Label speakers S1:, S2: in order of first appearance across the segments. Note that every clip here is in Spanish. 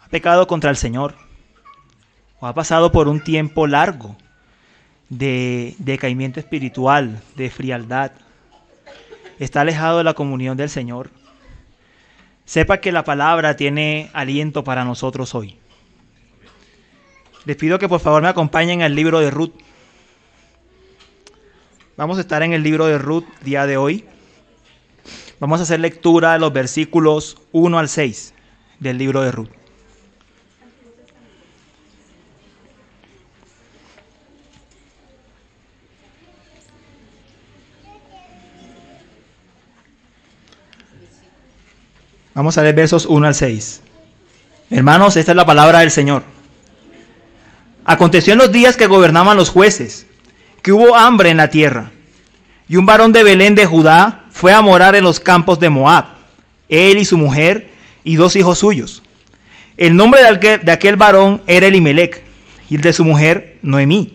S1: ha pecado contra el Señor o ha pasado por un tiempo largo de decaimiento espiritual, de frialdad, está alejado de la comunión del Señor, sepa que la palabra tiene aliento para nosotros hoy. Les pido que por favor me acompañen al libro de Ruth. Vamos a estar en el libro de Ruth día de hoy. Vamos a hacer lectura de los versículos 1 al 6 del libro de Ruth. Vamos a leer versos 1 al 6. Hermanos, esta es la palabra del Señor. Aconteció en los días que gobernaban los jueces, que hubo hambre en la tierra, y un varón de Belén de Judá fue a morar en los campos de Moab, él y su mujer y dos hijos suyos. El nombre de aquel, varón era Elimelech, y el de su mujer Noemí.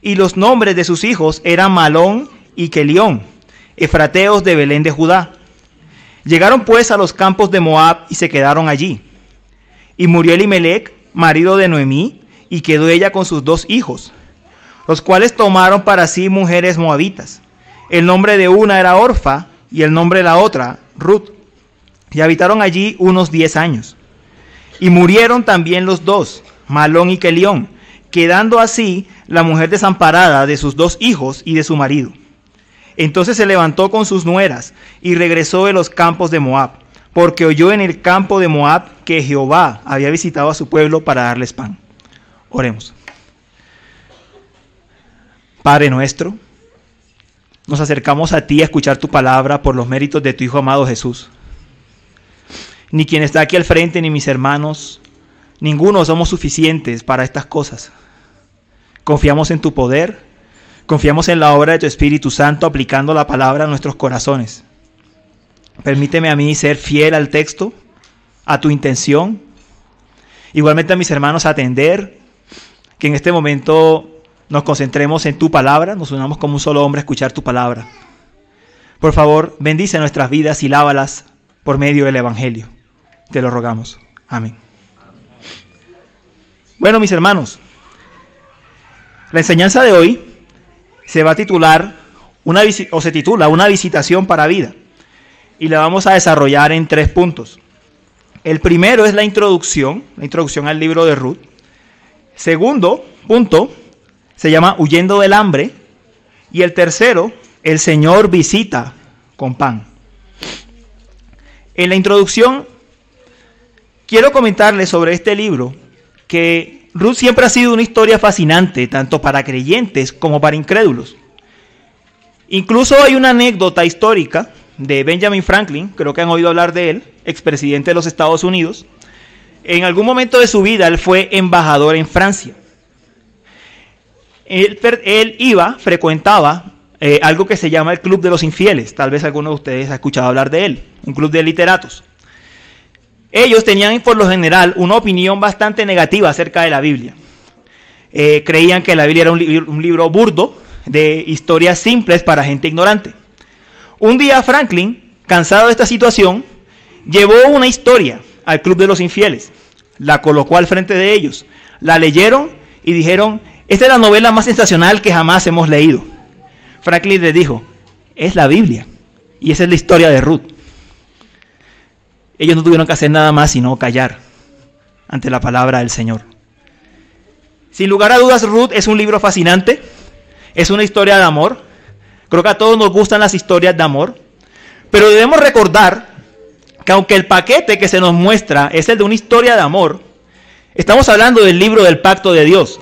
S1: Y los nombres de sus hijos eran Malón y Kelión, efrateos de Belén de Judá. Llegaron pues a los campos de Moab y se quedaron allí. Y murió Elimelech, marido de Noemí, y quedó ella con sus dos hijos, los cuales tomaron para sí mujeres moabitas. El nombre de una era Orfa y el nombre de la otra Ruth. Y habitaron allí unos diez años. Y murieron también los dos, Malón y Kelión, quedando así la mujer desamparada de sus dos hijos y de su marido. Entonces se levantó con sus nueras y regresó de los campos de Moab, porque oyó en el campo de Moab que Jehová había visitado a su pueblo para darles pan. Oremos. Padre nuestro, nos acercamos a ti a escuchar tu palabra por los méritos de tu Hijo amado Jesús. Ni quien está aquí al frente, ni mis hermanos, ninguno somos suficientes para estas cosas. Confiamos en tu poder Confiamos en la obra de tu Espíritu Santo aplicando la palabra a nuestros corazones. Permíteme a mí ser fiel al texto, a tu intención. Igualmente a mis hermanos atender que en este momento nos concentremos en tu palabra, nos unamos como un solo hombre a escuchar tu palabra. Por favor, bendice nuestras vidas y lávalas por medio del Evangelio. Te lo rogamos. Amén. Bueno, mis hermanos, la enseñanza de hoy se va a titular una o se titula Una visitación para vida. Y la vamos a desarrollar en tres puntos. El primero es la introducción, la introducción al libro de Ruth. Segundo punto se llama Huyendo del hambre. Y el tercero, el Señor visita con pan. En la introducción quiero comentarles sobre este libro que Ruth siempre ha sido una historia fascinante, tanto para creyentes como para incrédulos. Incluso hay una anécdota histórica de Benjamin Franklin, creo que han oído hablar de él, expresidente de los Estados Unidos. En algún momento de su vida él fue embajador en Francia. Él, iba, frecuentaba eh, algo que se llama el Club de los Infieles. Tal vez alguno de ustedes ha escuchado hablar de él, un club de literatos. Ellos tenían por lo general una opinión bastante negativa acerca de la Biblia. Eh, creían que la Biblia era un, libro burdo de historias simples para gente ignorante. Un día Franklin, cansado de esta situación, llevó una historia al Club de los Infieles, la colocó al frente de ellos, la leyeron y dijeron, esta es la novela más sensacional que jamás hemos leído. Franklin les dijo, es la Biblia y esa es la historia de Ruth. Ellos no tuvieron que hacer nada más sino callar ante la palabra del Señor. Sin lugar a dudas, Ruth es un libro fascinante, es una historia de amor. Creo que a todos nos gustan las historias de amor, pero debemos recordar que aunque el paquete que se nos muestra es el de una historia de amor, estamos hablando del libro del pacto de Dios.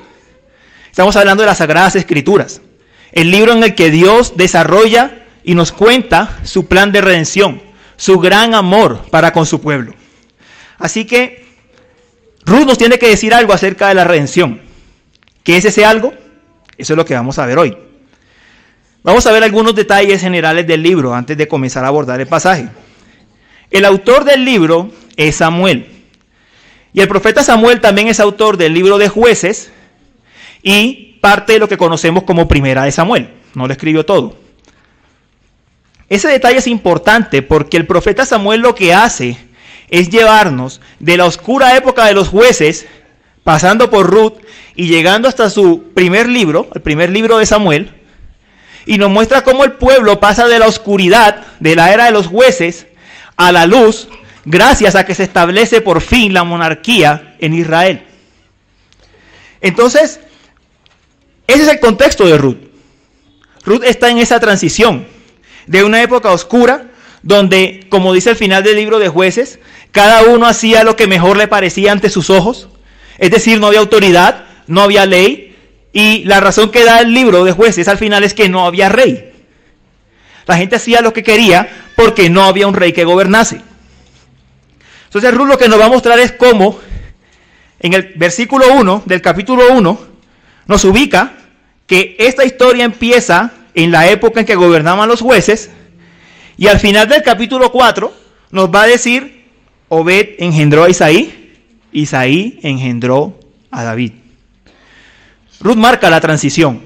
S1: Estamos hablando de las sagradas escrituras, el libro en el que Dios desarrolla y nos cuenta su plan de redención su gran amor para con su pueblo. Así que Ruth nos tiene que decir algo acerca de la redención. ¿Qué es ese algo? Eso es lo que vamos a ver hoy. Vamos a ver algunos detalles generales del libro antes de comenzar a abordar el pasaje. El autor del libro es Samuel. Y el profeta Samuel también es autor del libro de jueces y parte de lo que conocemos como primera de Samuel. No lo escribió todo. Ese detalle es importante porque el profeta Samuel lo que hace es llevarnos de la oscura época de los jueces, pasando por Ruth y llegando hasta su primer libro, el primer libro de Samuel, y nos muestra cómo el pueblo pasa de la oscuridad de la era de los jueces a la luz gracias a que se establece por fin la monarquía en Israel. Entonces, ese es el contexto de Ruth. Ruth está en esa transición de una época oscura donde, como dice el final del libro de jueces, cada uno hacía lo que mejor le parecía ante sus ojos. Es decir, no había autoridad, no había ley. Y la razón que da el libro de jueces al final es que no había rey. La gente hacía lo que quería porque no había un rey que gobernase. Entonces Ruth lo que nos va a mostrar es cómo en el versículo 1 del capítulo 1 nos ubica que esta historia empieza en la época en que gobernaban los jueces y al final del capítulo 4 nos va a decir, Obed engendró a Isaí, Isaí engendró a David. Ruth marca la transición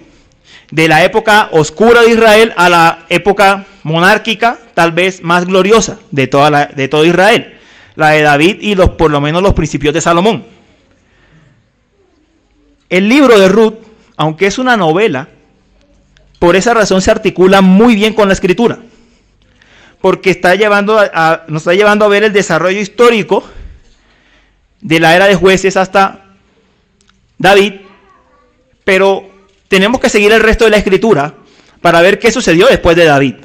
S1: de la época oscura de Israel a la época monárquica, tal vez más gloriosa de, toda de todo Israel, la de David y los, por lo menos los principios de Salomón. El libro de Ruth, aunque es una novela, por esa razón se articula muy bien con la escritura, porque está llevando nos está llevando a ver el desarrollo histórico de la era de jueces hasta David, pero tenemos que seguir el resto de la escritura para ver qué sucedió después de David.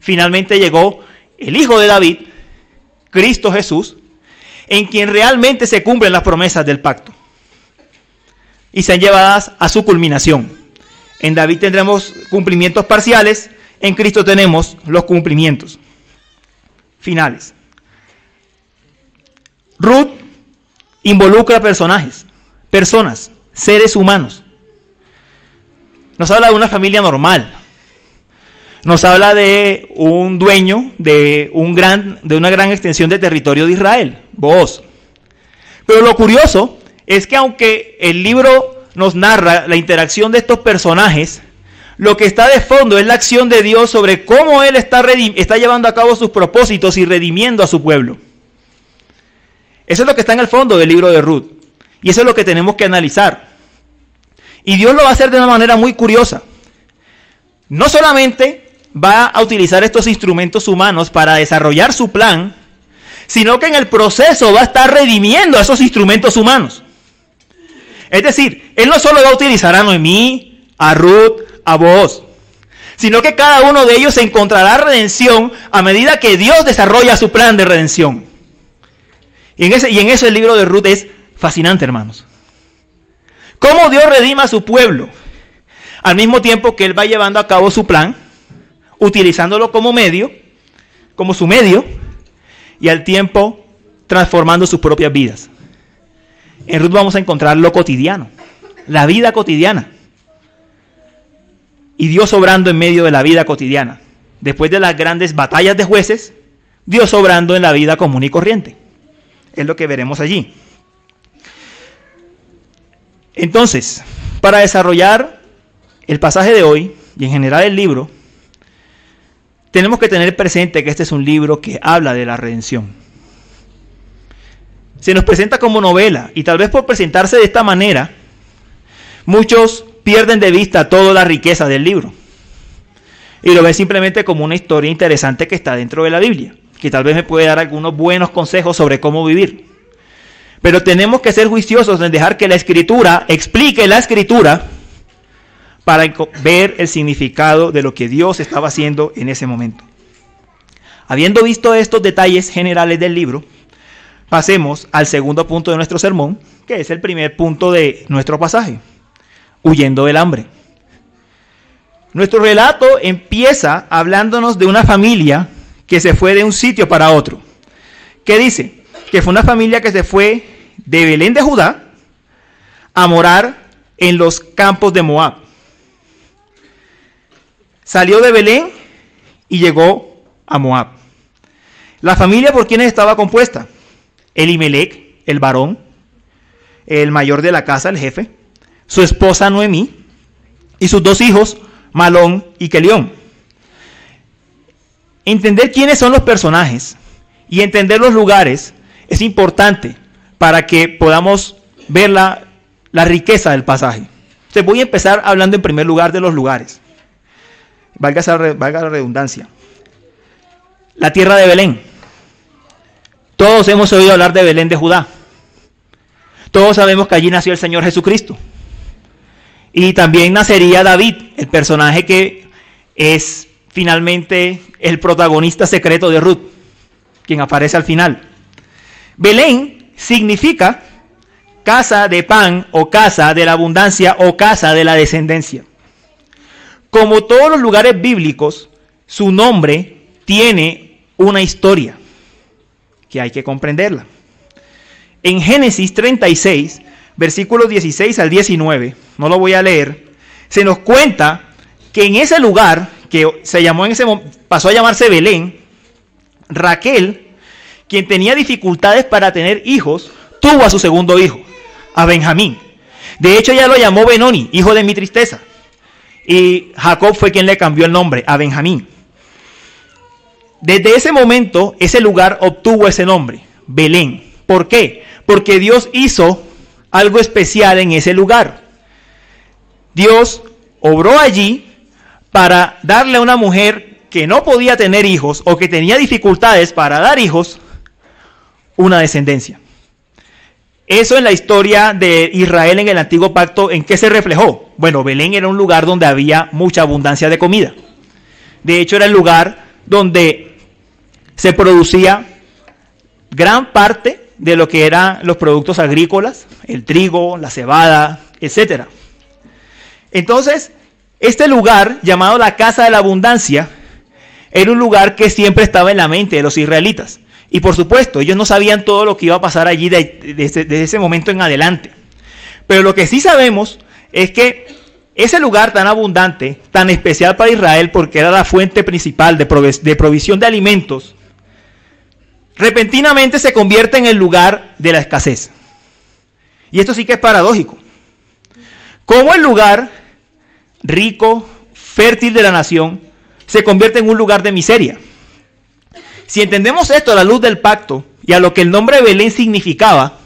S1: Finalmente llegó el hijo de David, Cristo Jesús, en quien realmente se cumplen las promesas del pacto y sean llevadas a su culminación. En David tendremos cumplimientos parciales, en Cristo tenemos los cumplimientos finales. Ruth involucra personajes, personas, seres humanos. Nos habla de una familia normal. Nos habla de un dueño de, un gran, de una gran extensión de territorio de Israel, vos. Pero lo curioso es que aunque el libro nos narra la interacción de estos personajes, lo que está de fondo es la acción de Dios sobre cómo Él está, llevando a cabo sus propósitos y redimiendo a su pueblo. Eso es lo que está en el fondo del libro de Ruth. Y eso es lo que tenemos que analizar. Y Dios lo va a hacer de una manera muy curiosa. No solamente va a utilizar estos instrumentos humanos para desarrollar su plan, sino que en el proceso va a estar redimiendo a esos instrumentos humanos. Es decir, Él no solo va a utilizar a Noemí, a Ruth, a vos, sino que cada uno de ellos encontrará redención a medida que Dios desarrolla su plan de redención. Y en, ese, y en eso el libro de Ruth es fascinante, hermanos. Cómo Dios redima a su pueblo, al mismo tiempo que Él va llevando a cabo su plan, utilizándolo como medio, como su medio, y al tiempo transformando sus propias vidas. En Ruth vamos a encontrar lo cotidiano, la vida cotidiana. Y Dios obrando en medio de la vida cotidiana. Después de las grandes batallas de jueces, Dios obrando en la vida común y corriente. Es lo que veremos allí. Entonces, para desarrollar el pasaje de hoy y en general el libro, tenemos que tener presente que este es un libro que habla de la redención se nos presenta como novela y tal vez por presentarse de esta manera, muchos pierden de vista toda la riqueza del libro y lo ven simplemente como una historia interesante que está dentro de la Biblia, que tal vez me puede dar algunos buenos consejos sobre cómo vivir. Pero tenemos que ser juiciosos en dejar que la escritura explique la escritura para ver el significado de lo que Dios estaba haciendo en ese momento. Habiendo visto estos detalles generales del libro, pasemos al segundo punto de nuestro sermón, que es el primer punto de nuestro pasaje, huyendo del hambre. Nuestro relato empieza hablándonos de una familia que se fue de un sitio para otro. ¿Qué dice? Que fue una familia que se fue de Belén de Judá a morar en los campos de Moab. Salió de Belén y llegó a Moab. La familia por quienes estaba compuesta. Elimelech, el varón, el mayor de la casa, el jefe, su esposa Noemí y sus dos hijos, Malón y Kelión. entender quiénes son los personajes y entender los lugares es importante para que podamos ver la, riqueza del pasaje. Entonces voy a empezar hablando en primer lugar de los lugares. Valga, valga la redundancia. La tierra de Belén. Todos hemos oído hablar de Belén de Judá. Todos sabemos que allí nació el Señor Jesucristo. Y también nacería David, el personaje que es finalmente el protagonista secreto de Ruth, quien aparece al final. Belén significa casa de pan o casa de la abundancia o casa de la descendencia. Como todos los lugares bíblicos, su nombre tiene una historia que hay que comprenderla. En Génesis 36, versículos 16 al 19, no lo voy a leer, se nos cuenta que en ese lugar, que se llamó en ese pasó a llamarse Belén, Raquel, quien tenía dificultades para tener hijos, tuvo a su segundo hijo, a Benjamín. De hecho, ella lo llamó Benoni, hijo de mi tristeza. Y Jacob fue quien le cambió el nombre, a Benjamín. Desde ese momento, ese lugar obtuvo ese nombre, Belén. ¿Por qué? Porque Dios hizo algo especial en ese lugar. Dios obró allí para darle a una mujer que no podía tener hijos o que tenía dificultades para dar hijos, una descendencia. Eso en la historia de Israel en el antiguo pacto, ¿en qué se reflejó? Bueno, Belén era un lugar donde había mucha abundancia de comida. De hecho, era el lugar donde se producía gran parte de lo que eran los productos agrícolas, el trigo, la cebada, etc. Entonces, este lugar, llamado la Casa de la Abundancia, era un lugar que siempre estaba en la mente de los israelitas. Y por supuesto, ellos no sabían todo lo que iba a pasar allí desde, ese momento en adelante. Pero lo que sí sabemos es que ese lugar tan abundante, tan especial para Israel, porque era la fuente principal de, de provisión de alimentos, repentinamente se convierte en el lugar de la escasez. Y esto sí que es paradójico. Como el lugar rico, fértil de la nación, se convierte en un lugar de miseria. Si entendemos esto a la luz del pacto y a lo que el nombre de Belén significaba,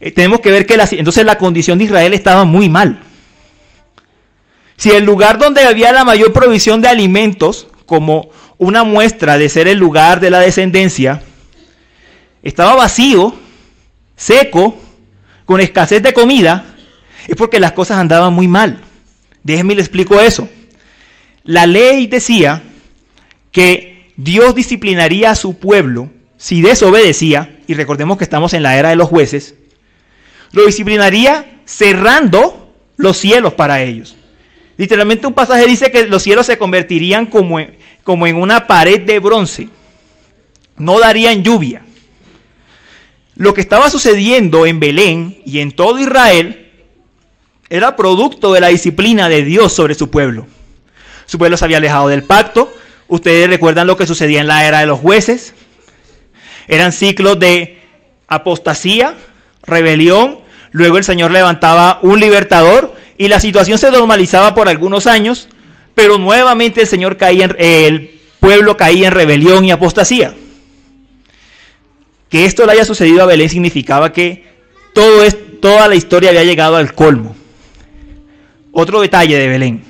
S1: eh, tenemos que ver que entonces la condición de Israel estaba muy mal. Si el lugar donde había la mayor provisión de alimentos, como una muestra de ser el lugar de la descendencia, estaba vacío, seco, con escasez de comida, es porque las cosas andaban muy mal. Déjenme le explico eso. La ley decía que Dios disciplinaría a su pueblo si desobedecía, y recordemos que estamos en la era de los jueces, lo disciplinaría cerrando los cielos para ellos. Literalmente un pasaje dice que los cielos se convertirían como en, como en una pared de bronce. No darían lluvia. Lo que estaba sucediendo en Belén y en todo Israel era producto de la disciplina de Dios sobre su pueblo. Su pueblo se había alejado del pacto. Ustedes recuerdan lo que sucedía en la era de los jueces. Eran ciclos de apostasía, rebelión. Luego el Señor levantaba un libertador y la situación se normalizaba por algunos años pero nuevamente el Señor caía en, el pueblo caía en rebelión y apostasía. Que esto le haya sucedido a Belén significaba que todo es, toda la historia había llegado al colmo. Otro detalle de Belén.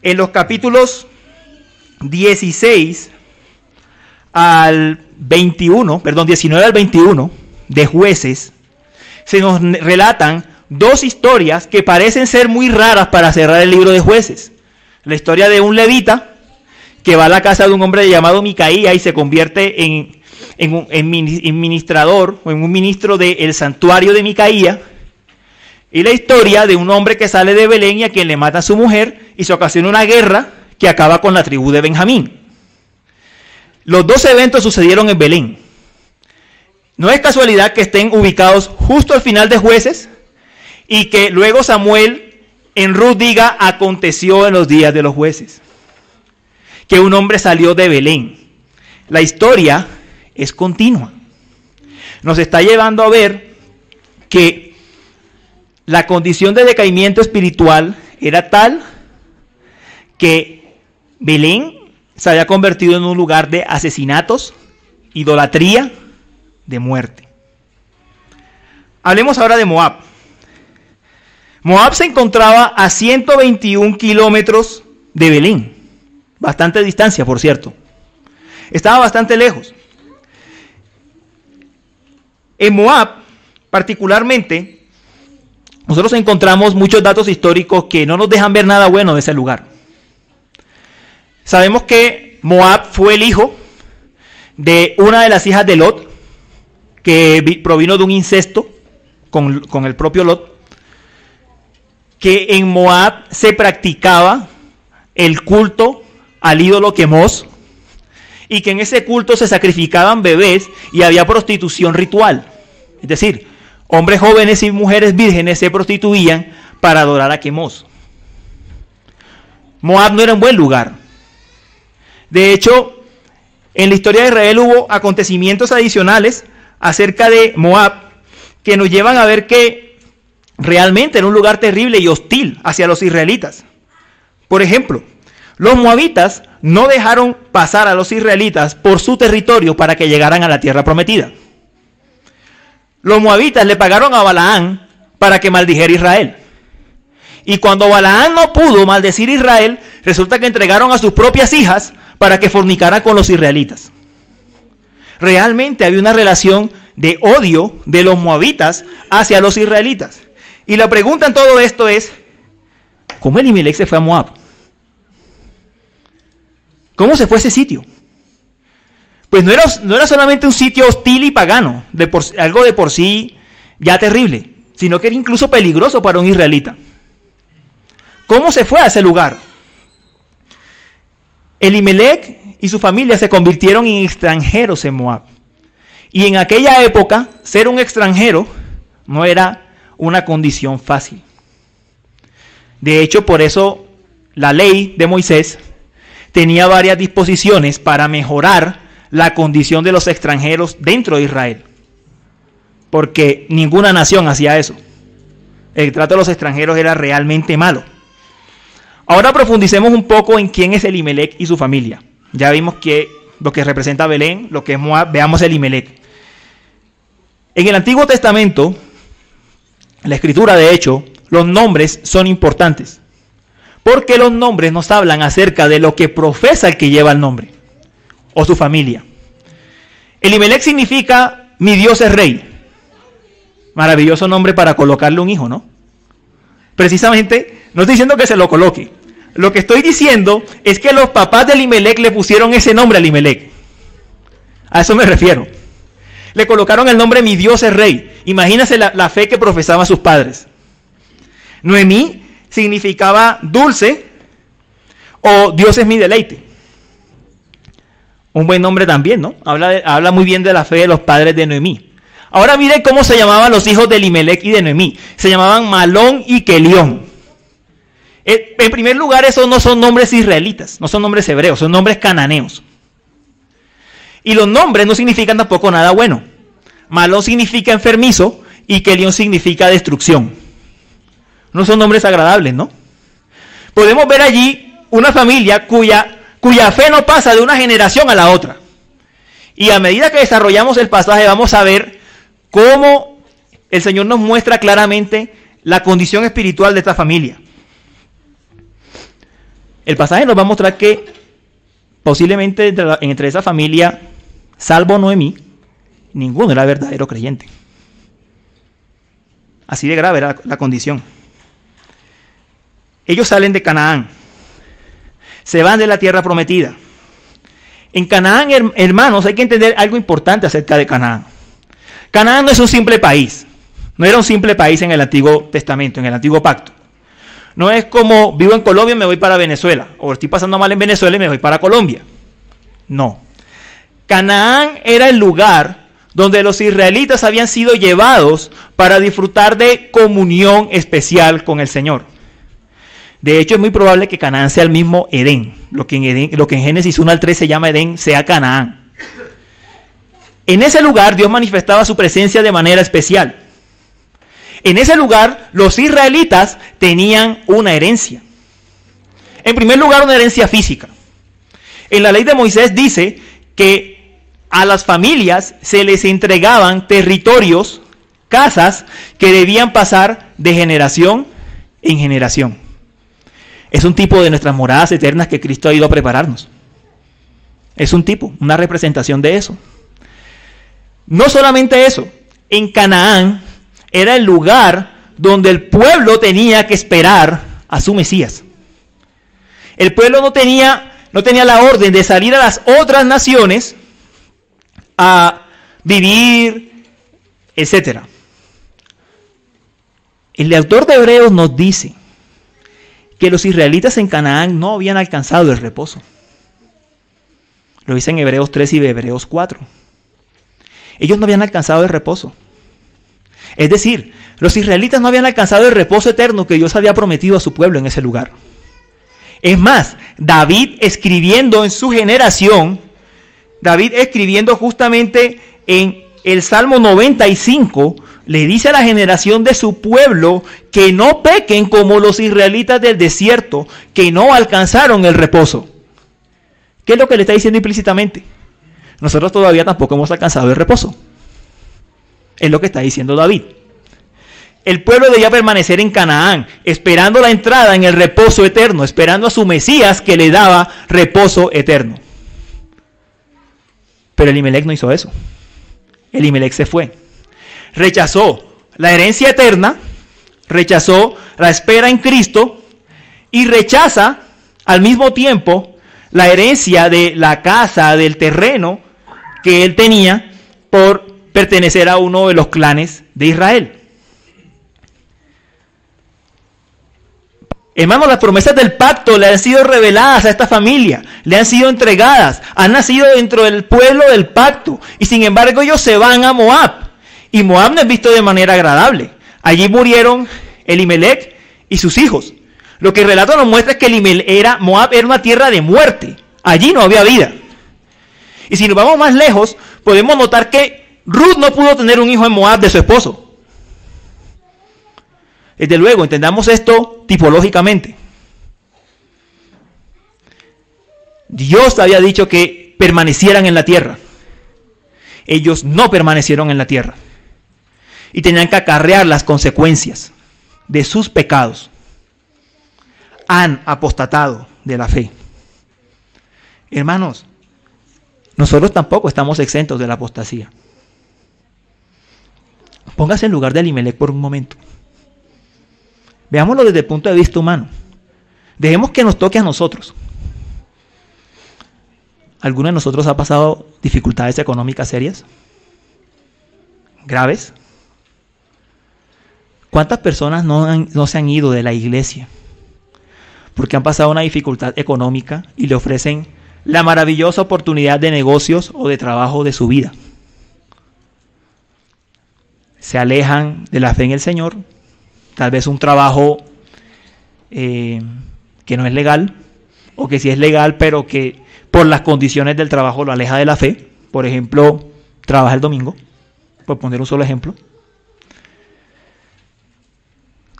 S1: En los capítulos 16 al 21, perdón, 19 al 21 de jueces, se nos relatan dos historias que parecen ser muy raras para cerrar el libro de jueces. La historia de un levita que va a la casa de un hombre llamado Micaía y se convierte en, un administrador o en un ministro del santuario de Micaía. Y la historia de un hombre que sale de Belén y a quien le mata a su mujer y se ocasiona una guerra que acaba con la tribu de Benjamín. Los dos eventos sucedieron en Belén. No es casualidad que estén ubicados justo al final de jueces y que luego Samuel en Ruth diga, aconteció en los días de los jueces, que un hombre salió de Belén. La historia es continua. Nos está llevando a ver que la condición de decaimiento espiritual era tal que Belén se había convertido en un lugar de asesinatos, idolatría, de muerte. Hablemos ahora de Moab. Moab se encontraba a 121 kilómetros de Belén. Bastante distancia, por cierto. Estaba bastante lejos. En Moab, particularmente, nosotros encontramos muchos datos históricos que no nos dejan ver nada bueno de ese lugar. Sabemos que Moab fue el hijo de una de las hijas de Lot, que provino de un incesto con, con el propio Lot, que en Moab se practicaba el culto al ídolo Quemos, y que en ese culto se sacrificaban bebés y había prostitución ritual. Es decir, hombres jóvenes y mujeres vírgenes se prostituían para adorar a Quemos. Moab no era un buen lugar. De hecho, en la historia de Israel hubo acontecimientos adicionales acerca de Moab que nos llevan a ver que realmente era un lugar terrible y hostil hacia los israelitas. Por ejemplo, los moabitas no dejaron pasar a los israelitas por su territorio para que llegaran a la tierra prometida. Los moabitas le pagaron a Balaán para que maldijera Israel. Y cuando Balaán no pudo maldecir Israel, resulta que entregaron a sus propias hijas para que fornicaran con los israelitas. Realmente había una relación de odio de los moabitas hacia los israelitas. Y la pregunta en todo esto es, ¿cómo Elimelech se fue a Moab? ¿Cómo se fue ese sitio? Pues no era, solamente un sitio hostil y pagano, algo de por sí ya terrible, sino que era incluso peligroso para un israelita. ¿Cómo se fue a ese lugar? Elimelech y su familia se convirtieron en extranjeros en Moab. Y en aquella época, ser un extranjero no era una condición fácil. De hecho, por eso la ley de Moisés tenía varias disposiciones para mejorar la condición de los extranjeros dentro de Israel. Porque ninguna nación hacía eso. El trato de los extranjeros era realmente malo. Ahora profundicemos un poco en quién es Elimelech y su familia. Ya vimos que lo que representa Belén, lo que es Moab, veamos Elimelech. En el Antiguo Testamento, la escritura de hecho, los nombres son importantes. Porque los nombres nos hablan acerca de lo que profesa el que lleva el nombre o su familia. Elimelech significa mi Dios es rey. Maravilloso nombre para colocarle un hijo, ¿no? Precisamente, no estoy diciendo que se lo coloque. Lo que estoy diciendo es que los papás de Elimelech le pusieron ese nombre a Elimelech. A eso me refiero. Le colocaron el nombre mi Dios es rey. Imagínense la, fe que profesaban sus padres. Noemí significaba dulce o Dios es mi deleite. Un buen nombre también, ¿no? Habla, habla muy bien de la fe de los padres de Noemí. Ahora mire cómo se llamaban los hijos de Elimelech y de Noemí. Se llamaban Malón y Kelión. Eh, en primer lugar, esos no son nombres israelitas, no son nombres hebreos, son nombres cananeos. Y los nombres no significan tampoco nada bueno. Malón significa enfermizo y Kelión significa destrucción. No son nombres agradables, ¿no? Podemos ver allí una familia cuya, cuya fe no pasa de una generación a la otra. Y a medida que desarrollamos el pasaje vamos a ver cómo el Señor nos muestra claramente la condición espiritual de esta familia. El pasaje nos va a mostrar que posiblemente entre, esa familia, salvo Noemí, ninguno era verdadero creyente. Así de grave era la condición. Ellos salen de Canaán, se van de la tierra prometida. En Canaán, hermanos, hay que entender algo importante acerca de Canaán. Canaán no es un simple país, no era un simple país en el Antiguo Testamento, en el Antiguo Pacto. No es como vivo en Colombia y me voy para Venezuela, o estoy pasando mal en Venezuela y me voy para Colombia. No. Canaán era el lugar donde los israelitas habían sido llevados para disfrutar de comunión especial con el Señor. De hecho, es muy probable que Canaán sea el mismo Edén. Lo que en, lo que en Génesis 1 al 3 se llama Edén, sea Canaán. En ese lugar Dios manifestaba su presencia de manera especial. En ese lugar los israelitas tenían una herencia. En primer lugar, una herencia física. En la ley de Moisés dice que a las familias se les entregaban territorios, casas que debían pasar de generación en generación. Es un tipo de nuestras moradas eternas que Cristo ha ido a prepararnos. Es un tipo, una representación de eso. No solamente eso, en Canaán era el lugar donde el pueblo tenía que esperar a su Mesías. El pueblo no tenía, no tenía la orden de salir a las otras naciones a vivir, etc. El autor de Hebreos nos dice que los israelitas en Canaán no habían alcanzado el reposo. Lo dice en Hebreos 3 y Hebreos 4. Ellos no habían alcanzado el reposo. Es decir, los israelitas no habían alcanzado el reposo eterno que Dios había prometido a su pueblo en ese lugar. Es más, David escribiendo en su generación, David escribiendo justamente en el Salmo 95, le dice a la generación de su pueblo que no pequen como los israelitas del desierto, que no alcanzaron el reposo. ¿Qué es lo que le está diciendo implícitamente? Nosotros todavía tampoco hemos alcanzado el reposo. Es lo que está diciendo David. El pueblo debía permanecer en Canaán, esperando la entrada en el reposo eterno, esperando a su Mesías que le daba reposo eterno. Pero Elimelech no hizo eso. Elimelech se fue. Rechazó la herencia eterna, rechazó la espera en Cristo y rechaza al mismo tiempo la herencia de la casa, del terreno que él tenía por pertenecer a uno de los clanes de Israel. Hermanos, las promesas del pacto le han sido reveladas a esta familia, le han sido entregadas, han nacido dentro del pueblo del pacto y sin embargo ellos se van a Moab. Y Moab no es visto de manera agradable. Allí murieron Elimelech y sus hijos. Lo que el relato nos muestra es que era, Moab era una tierra de muerte. Allí no había vida. Y si nos vamos más lejos, podemos notar que Ruth no pudo tener un hijo en Moab de su esposo. Desde luego, entendamos esto tipológicamente. Dios había dicho que permanecieran en la tierra. Ellos no permanecieron en la tierra. Y tenían que acarrear las consecuencias de sus pecados. Han apostatado de la fe. Hermanos, nosotros tampoco estamos exentos de la apostasía. Póngase en lugar de Elimelech por un momento. Veámoslo desde el punto de vista humano. Dejemos que nos toque a nosotros. ¿Alguno de nosotros ha pasado dificultades económicas serias? ¿Graves? ¿Cuántas personas no, no, se han ido de la iglesia porque han pasado una dificultad económica y le ofrecen la maravillosa oportunidad de negocios o de trabajo de su vida? Se alejan de la fe en el Señor tal vez un trabajo eh, que no es legal, o que sí es legal, pero que por las condiciones del trabajo lo aleja de la fe. Por ejemplo, trabaja el domingo, por poner un solo ejemplo.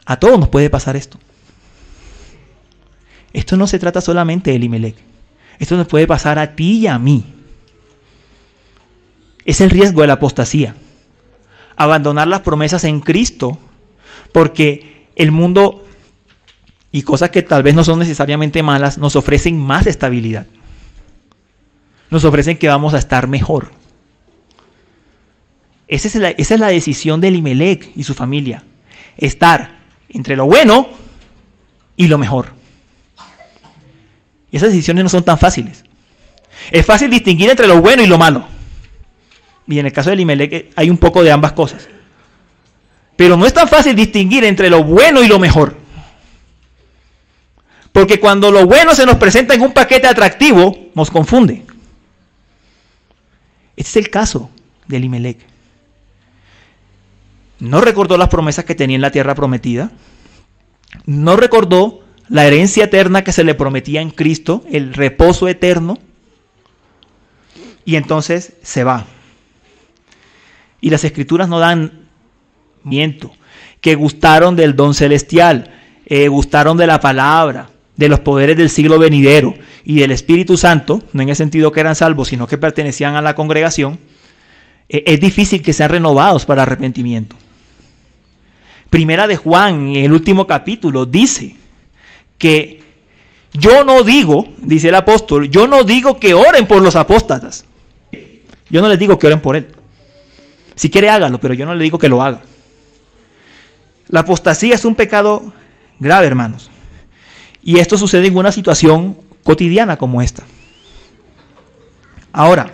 S1: A todos nos puede pasar esto. Esto no se trata solamente de Elimelech. Esto nos puede pasar a ti y a mí. Es el riesgo de la apostasía. Abandonar las promesas en Cristo porque el mundo y cosas que tal vez no son necesariamente malas nos ofrecen más estabilidad. Nos ofrecen que vamos a estar mejor. Esa es la, decisión de Elimelech y su familia. Estar entre lo bueno y lo mejor. Y esas decisiones no son tan fáciles. Es fácil distinguir entre lo bueno y lo malo. Y en el caso de Elimelech hay un poco de ambas cosas. Pero no es tan fácil distinguir entre lo bueno y lo mejor. Porque cuando lo bueno se nos presenta en un paquete atractivo, nos confunde. Este es el caso de Elimelech. No recordó las promesas que tenía en la tierra prometida. No recordó la herencia eterna que se le prometía en Cristo, el reposo eterno. Y entonces se va. Y las escrituras no dan que gustaron del don celestial, eh, gustaron de la palabra, de los poderes del siglo venidero, y del Espíritu Santo, no en el sentido que eran salvos, sino que pertenecían a la congregación, eh, es difícil que sean renovados para arrepentimiento. Primera de Juan, en el último capítulo, dice que yo no digo, dice el apóstol, yo no digo que oren por los apóstatas. Yo no les digo que oren por él. Si quiere hágalo, pero yo no le digo que lo haga. La apostasía es un pecado grave, hermanos. Y esto sucede en una situación cotidiana como esta. Ahora,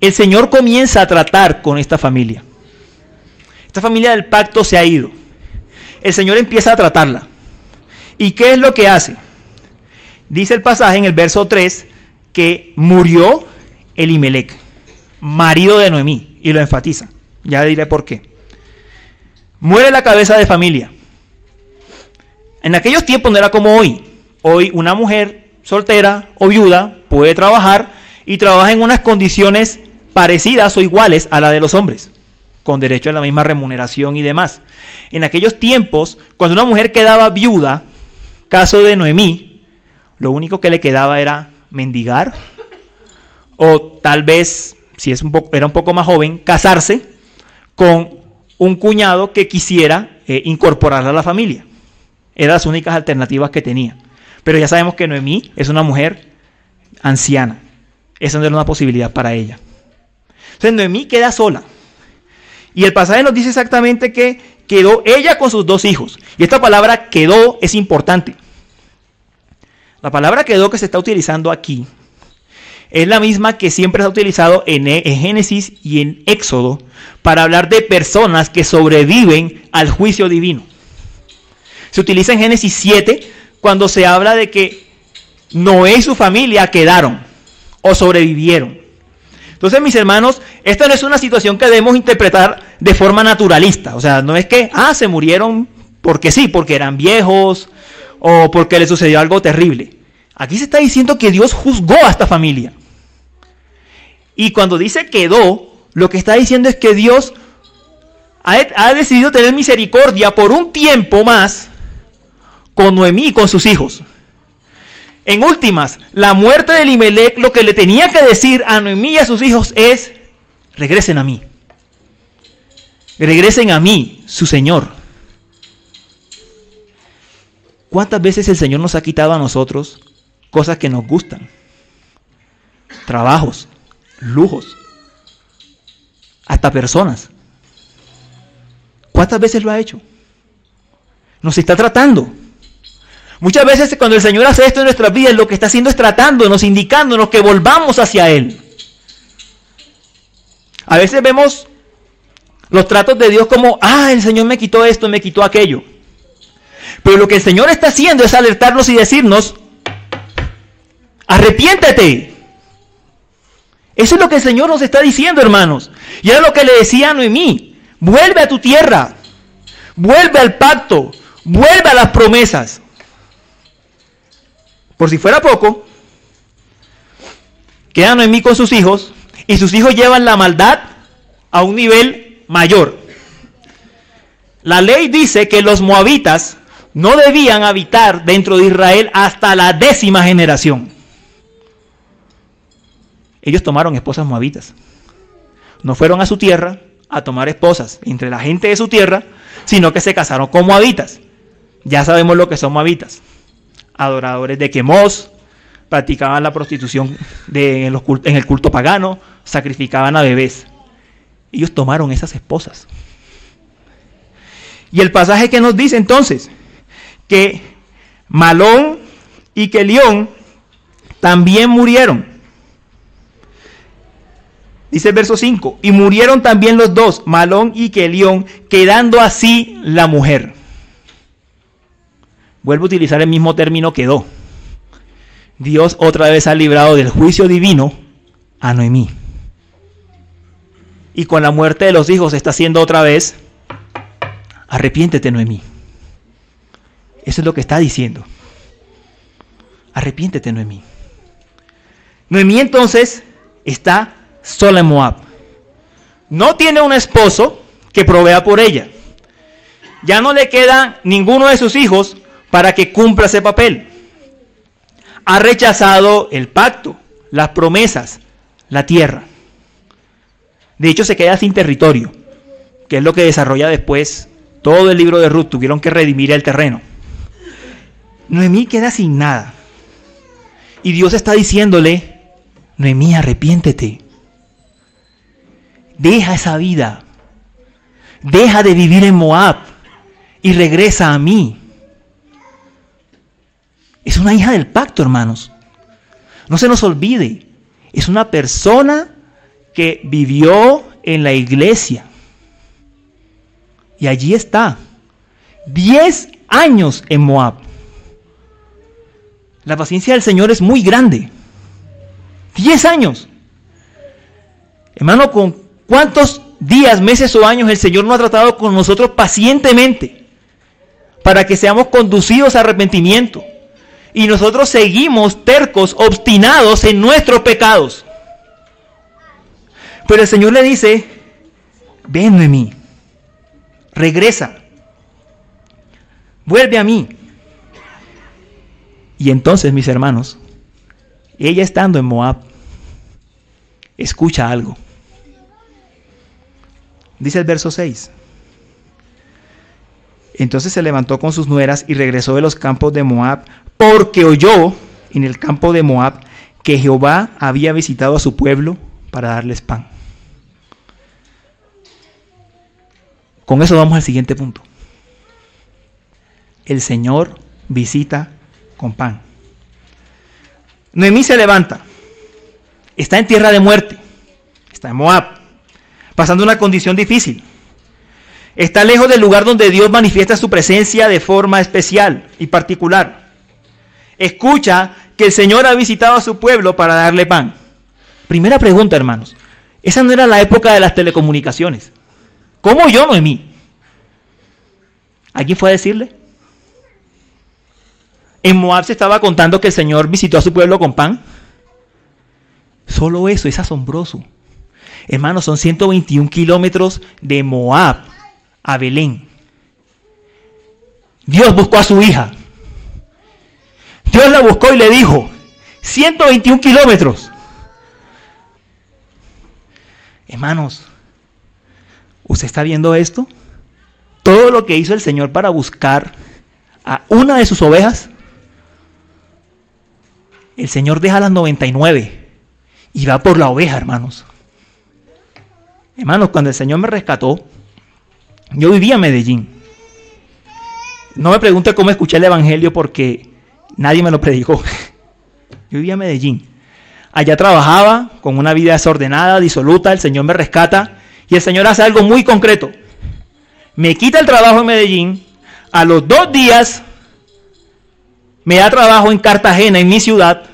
S1: el Señor comienza a tratar con esta familia. Esta familia del pacto se ha ido. El Señor empieza a tratarla. ¿Y qué es lo que hace? Dice el pasaje en el verso 3 que murió Elimelech, marido de Noemí, y lo enfatiza. Ya diré por qué. Muere la cabeza de familia. En aquellos tiempos no era como hoy. Hoy una mujer soltera o viuda puede trabajar y trabaja en unas condiciones parecidas o iguales a la de los hombres, con derecho a la misma remuneración y demás. En aquellos tiempos, cuando una mujer quedaba viuda, caso de Noemí, lo único que le quedaba era mendigar o tal vez, si es un poco, era un poco más joven, casarse con un cuñado que quisiera eh, incorporarla a la familia. Eran las únicas alternativas que tenía. Pero ya sabemos que Noemí es una mujer anciana. Esa no era una posibilidad para ella. Entonces Noemí queda sola. Y el pasaje nos dice exactamente que quedó ella con sus dos hijos. Y esta palabra quedó es importante. La palabra quedó que se está utilizando aquí es la misma que siempre se ha utilizado en, en, Génesis y en Éxodo para hablar de personas que sobreviven al juicio divino. Se utiliza en Génesis 7 cuando se habla de que Noé y su familia quedaron o sobrevivieron. Entonces, mis hermanos, esta no es una situación que debemos interpretar de forma naturalista. O sea, no es que, ah, se murieron porque sí, porque eran viejos o porque les sucedió algo terrible. Aquí se está diciendo que Dios juzgó a esta familia. Y cuando dice quedó, lo que está diciendo es que Dios ha, decidido tener misericordia por un tiempo más con Noemí y con sus hijos. En últimas, la muerte de Elimelech lo que le tenía que decir a Noemí y a sus hijos es, regresen a mí. Regresen a mí, su Señor. ¿Cuántas veces el Señor nos ha quitado a nosotros cosas que nos gustan? Trabajos, lujos, hasta personas. ¿Cuántas veces lo ha hecho? Nos está tratando. Muchas veces cuando el Señor hace esto en nuestras vidas, lo que está haciendo es tratándonos, indicándonos que volvamos hacia Él. A veces vemos los tratos de Dios como, ah, el Señor me quitó esto, me quitó aquello. Pero lo que el Señor está haciendo es alertarnos y decirnos, arrepiéntete. Eso es lo que el Señor nos está diciendo, hermanos. Y era lo que le decía a Noemí, vuelve a tu tierra, vuelve al pacto, vuelve a las promesas. Por si fuera poco, queda Noemí con sus hijos y sus hijos llevan la maldad a un nivel mayor. La ley dice que los moabitas no debían habitar dentro de Israel hasta la décima generación. Ellos tomaron esposas moabitas. No fueron a su tierra a tomar esposas entre la gente de su tierra, sino que se casaron con moabitas. Ya sabemos lo que son moabitas adoradores de Quemos, practicaban la prostitución en, en el culto pagano, sacrificaban a bebés. Ellos tomaron esas esposas. Y el pasaje que nos dice entonces que Malón y que León también murieron. Dice el verso 5, y murieron también los dos, Malón y Kelión, quedando así la mujer. Vuelvo a utilizar el mismo término quedó. Dios otra vez ha librado del juicio divino a Noemí. Y con la muerte de los hijos está haciendo otra vez, arrepiéntete Noemí. Eso es lo que está diciendo. Arrepiéntete Noemí. Noemí entonces está sola. No tiene un esposo que provea por ella. Ya no le queda ninguno de sus hijos para que cumpla ese papel. ha rechazado el pacto, las promesas, la tierra. De hecho, se queda sin territorio, que es lo que desarrolla después todo el libro de Ruth. Tuvieron que redimir el terreno. Noemí queda sin nada. Y Dios está diciéndole, Noemí, arrepiéntete. Deja esa vida. Deja de vivir en Moab y regresa a mí. Es una hija del pacto, hermanos. No se nos olvide. Es una persona que vivió en la iglesia. Y allí está. Diez años en Moab. La paciencia del Señor es muy grande. Diez años. Hermano, ¿con cuántos días, meses o años el Señor no ha tratado con nosotros pacientemente para que seamos conducidos a arrepentimiento? Y nosotros seguimos tercos, obstinados en nuestros pecados. Pero el Señor le dice, ven a mí, regresa, vuelve a mí. Y entonces, mis hermanos, ella estando en Moab, escucha algo. Dice el verso 6. Entonces se levantó con sus nueras y regresó de los campos de Moab, porque oyó en el campo de Moab que Jehová había visitado a su pueblo para darles pan. Con eso vamos al siguiente punto. El Señor visita con pan. Noemí se levanta. Está en tierra de muerte. Está en Moab. Pasando una condición difícil. Está lejos del lugar donde Dios manifiesta su presencia de forma especial y particular. Escucha que el Señor ha visitado a su pueblo para darle pan. Primera pregunta, hermanos. Esa no era la época de las telecomunicaciones. ¿Cómo yo, Noemí? ¿Alguien fue a decirle? En Moab se estaba contando que el Señor visitó a su pueblo con pan. Solo eso es asombroso. Hermanos, son 121 kilómetros de Moab a Belén. Dios buscó a su hija. Dios la buscó y le dijo, 121 kilómetros. Hermanos, ¿usted está viendo esto? Todo lo que hizo el Señor para buscar a una de sus ovejas. El Señor deja las 99 y va por la oveja, hermanos. Hermanos, cuando el Señor me rescató, yo vivía en Medellín. No me pregunte cómo escuché el Evangelio porque nadie me lo predicó. Yo vivía en Medellín. Allá trabajaba con una vida desordenada, disoluta. El Señor me rescata y el Señor hace algo muy concreto. Me quita el trabajo en Medellín. A los dos días me da trabajo en Cartagena, en mi ciudad.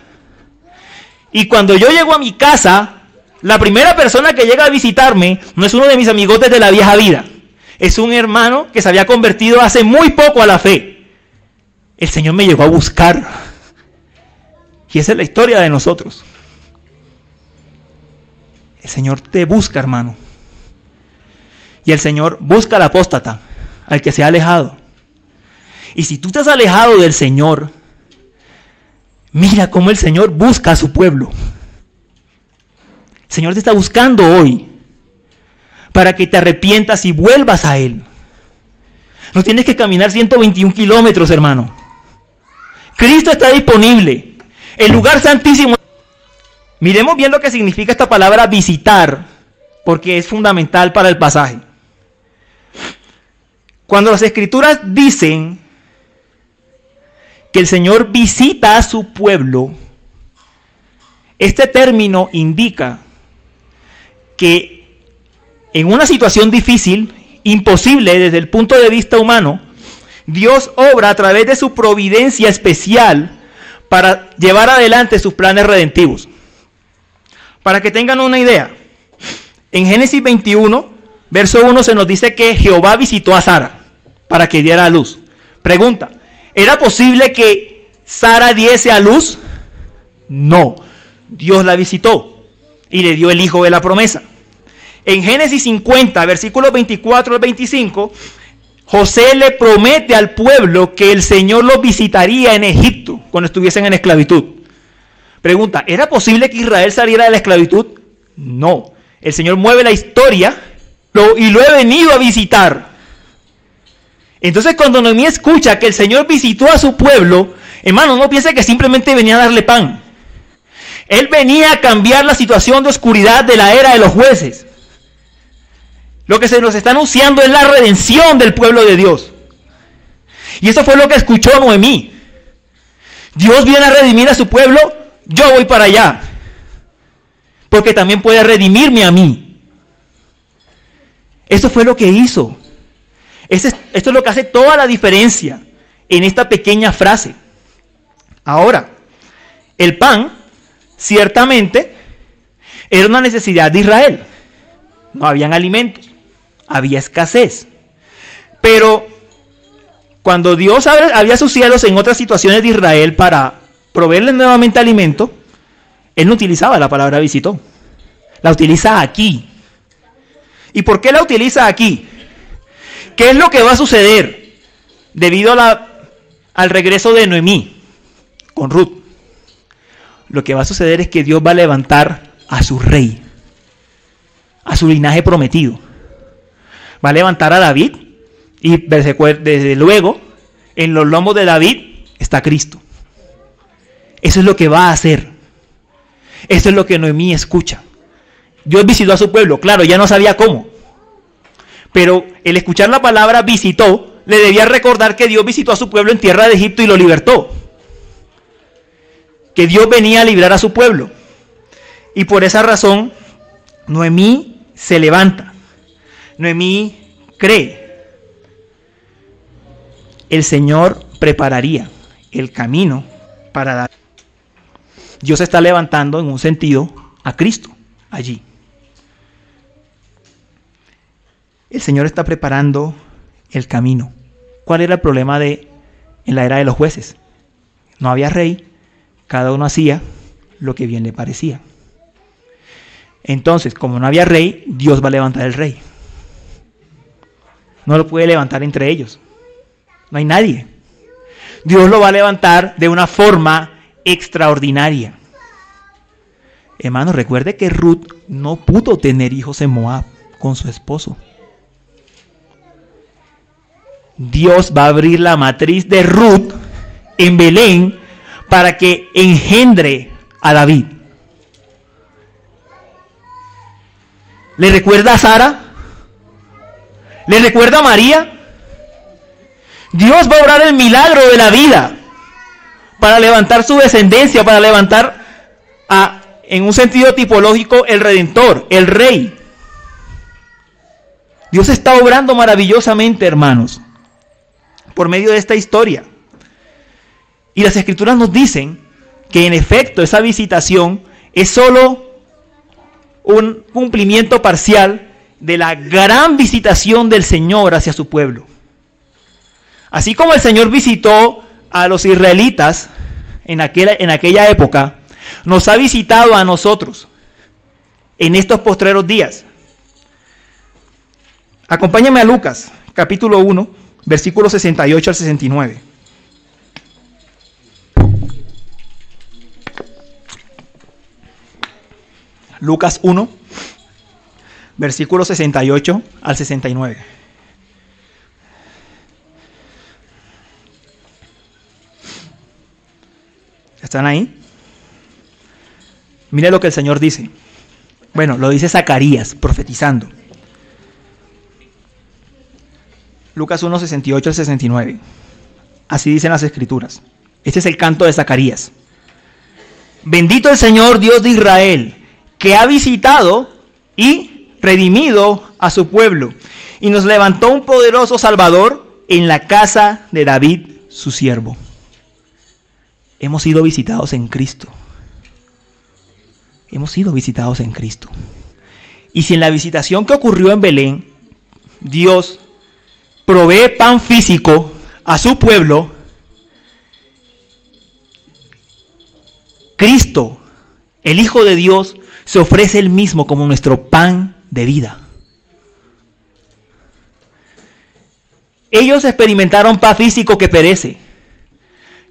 S1: Y cuando yo llego a mi casa, la primera persona que llega a visitarme no es uno de mis amigotes de la vieja vida es un hermano que se había convertido hace muy poco a la fe. El Señor me llegó a buscar. Y esa es la historia de nosotros. El Señor te busca, hermano. Y el Señor busca al apóstata, al que se ha alejado. Y si tú te has alejado del Señor, mira cómo el Señor busca a su pueblo. El Señor te está buscando hoy para que te arrepientas y vuelvas a Él. No tienes que caminar 121 kilómetros, hermano. Cristo está disponible. El lugar santísimo. Miremos bien lo que significa esta palabra visitar, porque es fundamental para el pasaje. Cuando las escrituras dicen que el Señor visita a su pueblo, este término indica que en una situación difícil, imposible desde el punto de vista humano, Dios obra a través de su providencia especial para llevar adelante sus planes redentivos. Para que tengan una idea, en Génesis 21, verso 1 se nos dice que Jehová visitó a Sara para que diera a luz. Pregunta, ¿era posible que Sara diese a luz? No, Dios la visitó y le dio el hijo de la promesa. En Génesis 50, versículos 24 al 25, José le promete al pueblo que el Señor los visitaría en Egipto cuando estuviesen en esclavitud. Pregunta, ¿era posible que Israel saliera de la esclavitud? No. El Señor mueve la historia y lo he venido a visitar. Entonces cuando Noemí escucha que el Señor visitó a su pueblo, hermano, no piense que simplemente venía a darle pan. Él venía a cambiar la situación de oscuridad de la era de los jueces. Lo que se nos está anunciando es la redención del pueblo de Dios. Y eso fue lo que escuchó Noemí. Dios viene a redimir a su pueblo, yo voy para allá. Porque también puede redimirme a mí. Eso fue lo que hizo. esto es lo que hace toda la diferencia en esta pequeña frase. Ahora, el pan, ciertamente, era una necesidad de Israel. No habían alimentos, había escasez. Pero cuando Dios había sus cielos en otras situaciones de Israel para proveerles nuevamente alimento, Él no utilizaba la palabra visitó. La utiliza aquí. ¿Y por qué la utiliza aquí? ¿Qué es lo que va a suceder debido al regreso de Noemí con Ruth? Lo que va a suceder es que Dios va a levantar a su rey, a su linaje prometido. Va a levantar a David y desde luego, en los lomos de David está Cristo. Eso es lo que va a hacer. Eso es lo que Noemí escucha. Dios visitó a su pueblo, claro, ya no sabía cómo. Pero el escuchar la palabra visitó, le debía recordar que Dios visitó a su pueblo en tierra de Egipto y lo libertó. Que Dios venía a librar a su pueblo. Y por esa razón, Noemí se levanta. Noemí cree el Señor prepararía el camino para dar. Dios está levantando en un sentido a Cristo allí. El Señor está preparando el camino. ¿Cuál era el problema de en la era de los jueces? No había rey, cada uno hacía lo que bien le parecía. Entonces, como no había rey, Dios va a levantar el rey. No lo puede levantar entre ellos. No hay nadie. Dios lo va a levantar de una forma extraordinaria. Hermano, recuerde que Ruth no pudo tener hijos en Moab con su esposo. Dios va a abrir la matriz de Ruth en Belén para que engendre a David. ¿Le recuerda a Sara? ¿Le recuerda a María? Dios va a orar el milagro de la vida para levantar su descendencia, para levantar a, en un sentido tipológico, el redentor, el rey. Dios está obrando maravillosamente, hermanos, por medio de esta historia. Y las escrituras nos dicen que en efecto esa visitación es solo un cumplimiento parcial de la gran visitación del Señor hacia su pueblo. Así como el Señor visitó a los israelitas en aquella, en aquella época, nos ha visitado a nosotros en estos postreros días. Acompáñame a Lucas, capítulo 1, versículos 68 al 69. Lucas 1, versículos 68 al 69. ¿Están ahí? Mire lo que el Señor dice. Bueno, lo dice Zacarías, profetizando. Lucas 1, 68 al 69. Así dicen las escrituras. Este es el canto de Zacarías. Bendito el Señor Dios de Israel, que ha visitado y redimido a su pueblo, y nos levantó un poderoso Salvador en la casa de David, su siervo hemos sido visitados en Cristo. Hemos sido visitados en Cristo. Y si en la visitación que ocurrió en Belén, Dios provee pan físico a su pueblo, Cristo, el Hijo de Dios, se ofrece el mismo como nuestro pan de vida. Ellos experimentaron pan físico que perece.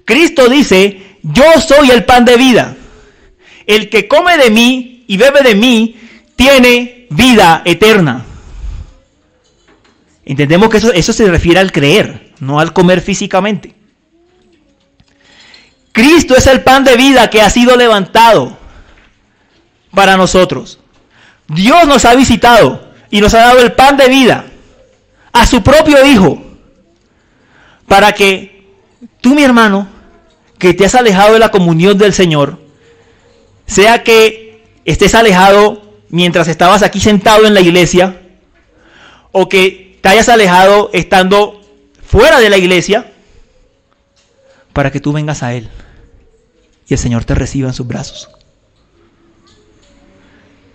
S1: Cristo dice, yo soy el pan de vida. el que come de mí y bebe de mí tiene vida eterna. Entendemos que eso, eso se refiere al creer, no al comer físicamente. Cristo es el pan de vida que ha sido levantado para nosotros. Dios nos ha visitado y nos ha dado el pan de vida a su propio Hijo para que tú, mi hermano, que te has alejado de la comunión del Señor, sea que estés alejado mientras estabas aquí sentado en la iglesia, o que te hayas alejado estando fuera de la iglesia, para que tú vengas a Él y el Señor te reciba en sus brazos.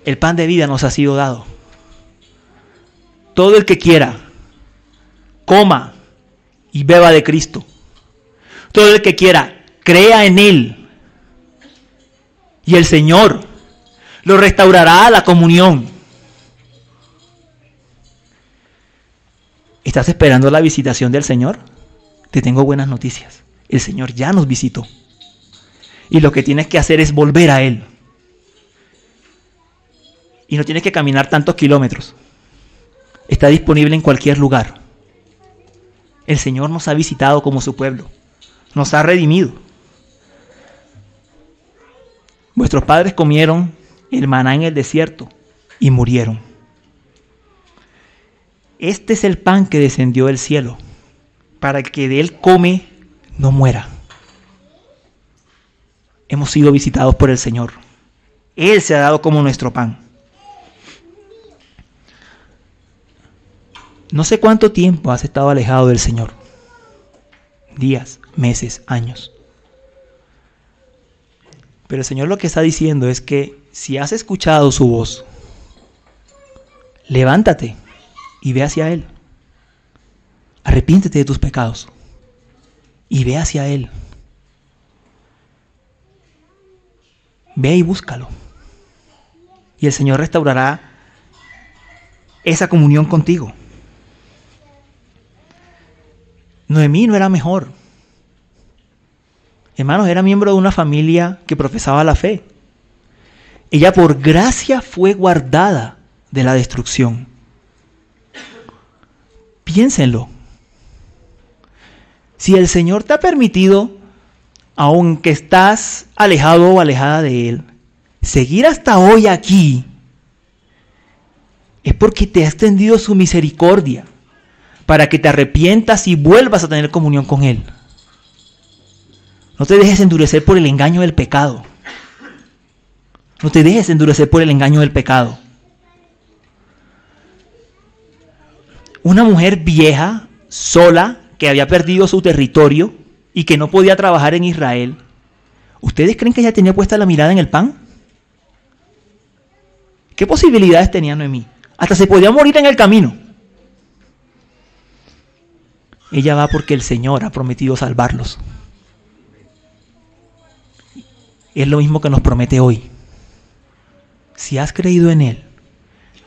S1: El pan de vida nos ha sido dado. Todo el que quiera, coma y beba de Cristo. Todo el que quiera, crea en Él. Y el Señor lo restaurará a la comunión. ¿Estás esperando la visitación del Señor? Te tengo buenas noticias. El Señor ya nos visitó. Y lo que tienes que hacer es volver a Él. Y no tienes que caminar tantos kilómetros. Está disponible en cualquier lugar. El Señor nos ha visitado como su pueblo. Nos ha redimido. Vuestros padres comieron el maná en el desierto y murieron. Este es el pan que descendió del cielo, para que de él come no muera. Hemos sido visitados por el Señor. Él se ha dado como nuestro pan. No sé cuánto tiempo has estado alejado del Señor. Días, meses, años. Pero el Señor lo que está diciendo es que si has escuchado su voz, levántate y ve hacia Él. Arrepiéntete de tus pecados y ve hacia Él. Ve y búscalo. Y el Señor restaurará esa comunión contigo. Noemí no era mejor. Hermanos, era miembro de una familia que profesaba la fe. Ella por gracia fue guardada de la destrucción. Piénsenlo. Si el Señor te ha permitido, aunque estás alejado o alejada de Él, seguir hasta hoy aquí, es porque te ha extendido su misericordia para que te arrepientas y vuelvas a tener comunión con Él. No te dejes endurecer por el engaño del pecado. No te dejes endurecer por el engaño del pecado. Una mujer vieja, sola, que había perdido su territorio y que no podía trabajar en Israel. ¿Ustedes creen que ella tenía puesta la mirada en el pan? ¿Qué posibilidades tenía Noemí? Hasta se podía morir en el camino. Ella va porque el Señor ha prometido salvarlos. Es lo mismo que nos promete hoy. Si has creído en Él,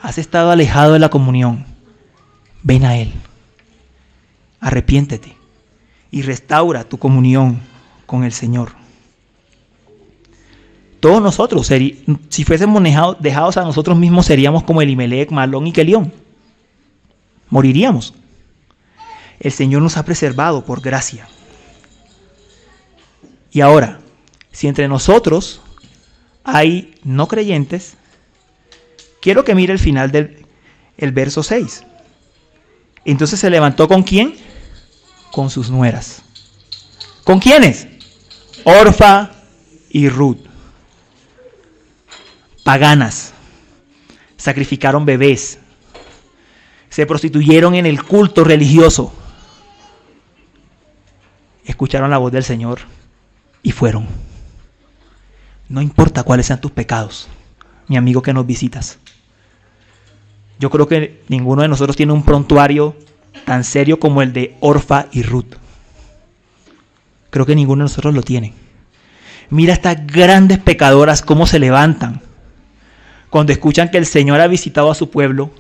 S1: has estado alejado de la comunión, ven a Él. Arrepiéntete y restaura tu comunión con el Señor. Todos nosotros, si fuésemos dejados a nosotros mismos, seríamos como Elimelech, Malón y Kelión. Moriríamos el Señor nos ha preservado por gracia. Y ahora, si entre nosotros hay no creyentes, quiero que mire el final del el verso 6. Entonces se levantó con quién? Con sus nueras. ¿Con quiénes? Orfa y Ruth. Paganas. Sacrificaron bebés. Se prostituyeron en el culto religioso escucharon la voz del Señor y fueron. No importa cuáles sean tus pecados, mi amigo que nos visitas. Yo creo que ninguno de nosotros tiene un prontuario tan serio como el de Orfa y Ruth. Creo que ninguno de nosotros lo tiene. Mira estas grandes pecadoras cómo se levantan cuando escuchan que el Señor ha visitado a su pueblo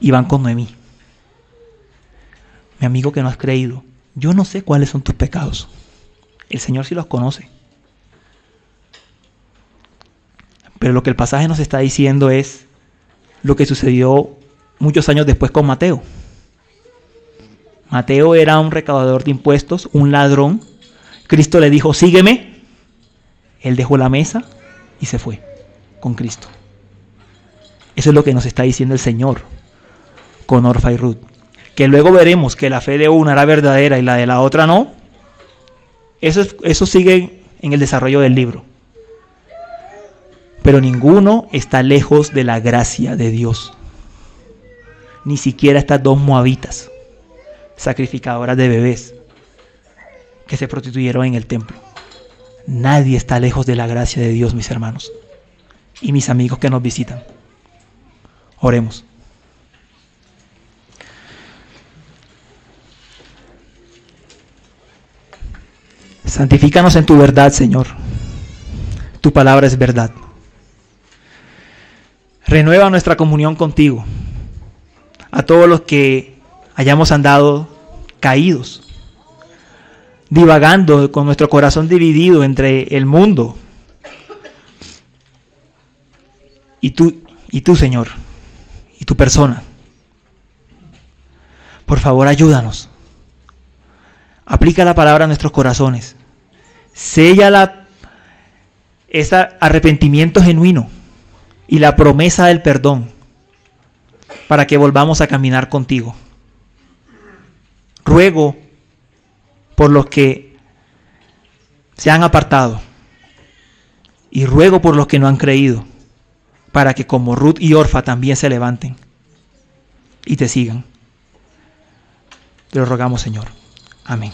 S1: y van con Noemí. Mi amigo que no has creído, yo no sé cuáles son tus pecados. El Señor sí los conoce. Pero lo que el pasaje nos está diciendo es lo que sucedió muchos años después con Mateo. Mateo era un recaudador de impuestos, un ladrón. Cristo le dijo, sígueme. Él dejó la mesa y se fue con Cristo. Eso es lo que nos está diciendo el Señor con Orfa y Ruth. Que luego veremos que la fe de una era verdadera y la de la otra no. Eso, sigue en el desarrollo del libro. Pero ninguno está lejos de la gracia de Dios. Ni siquiera estas dos moabitas, sacrificadoras de bebés, que se prostituyeron en el templo. Nadie está lejos de la gracia de Dios, mis hermanos. Y mis amigos que nos visitan. Oremos. Santifícanos en tu verdad, Señor. Tu palabra es verdad. Renueva nuestra comunión contigo. A todos los que hayamos andado caídos, divagando con nuestro corazón dividido entre el mundo y tú, y tú, Señor, y tu persona. Por favor, ayúdanos. Aplica la palabra a nuestros corazones. Sella la, ese arrepentimiento genuino y la promesa del perdón para que volvamos a caminar contigo. Ruego por los que se han apartado y ruego por los que no han creído, para que como Ruth y Orfa también se levanten y te sigan. Te lo rogamos, Señor. Amén.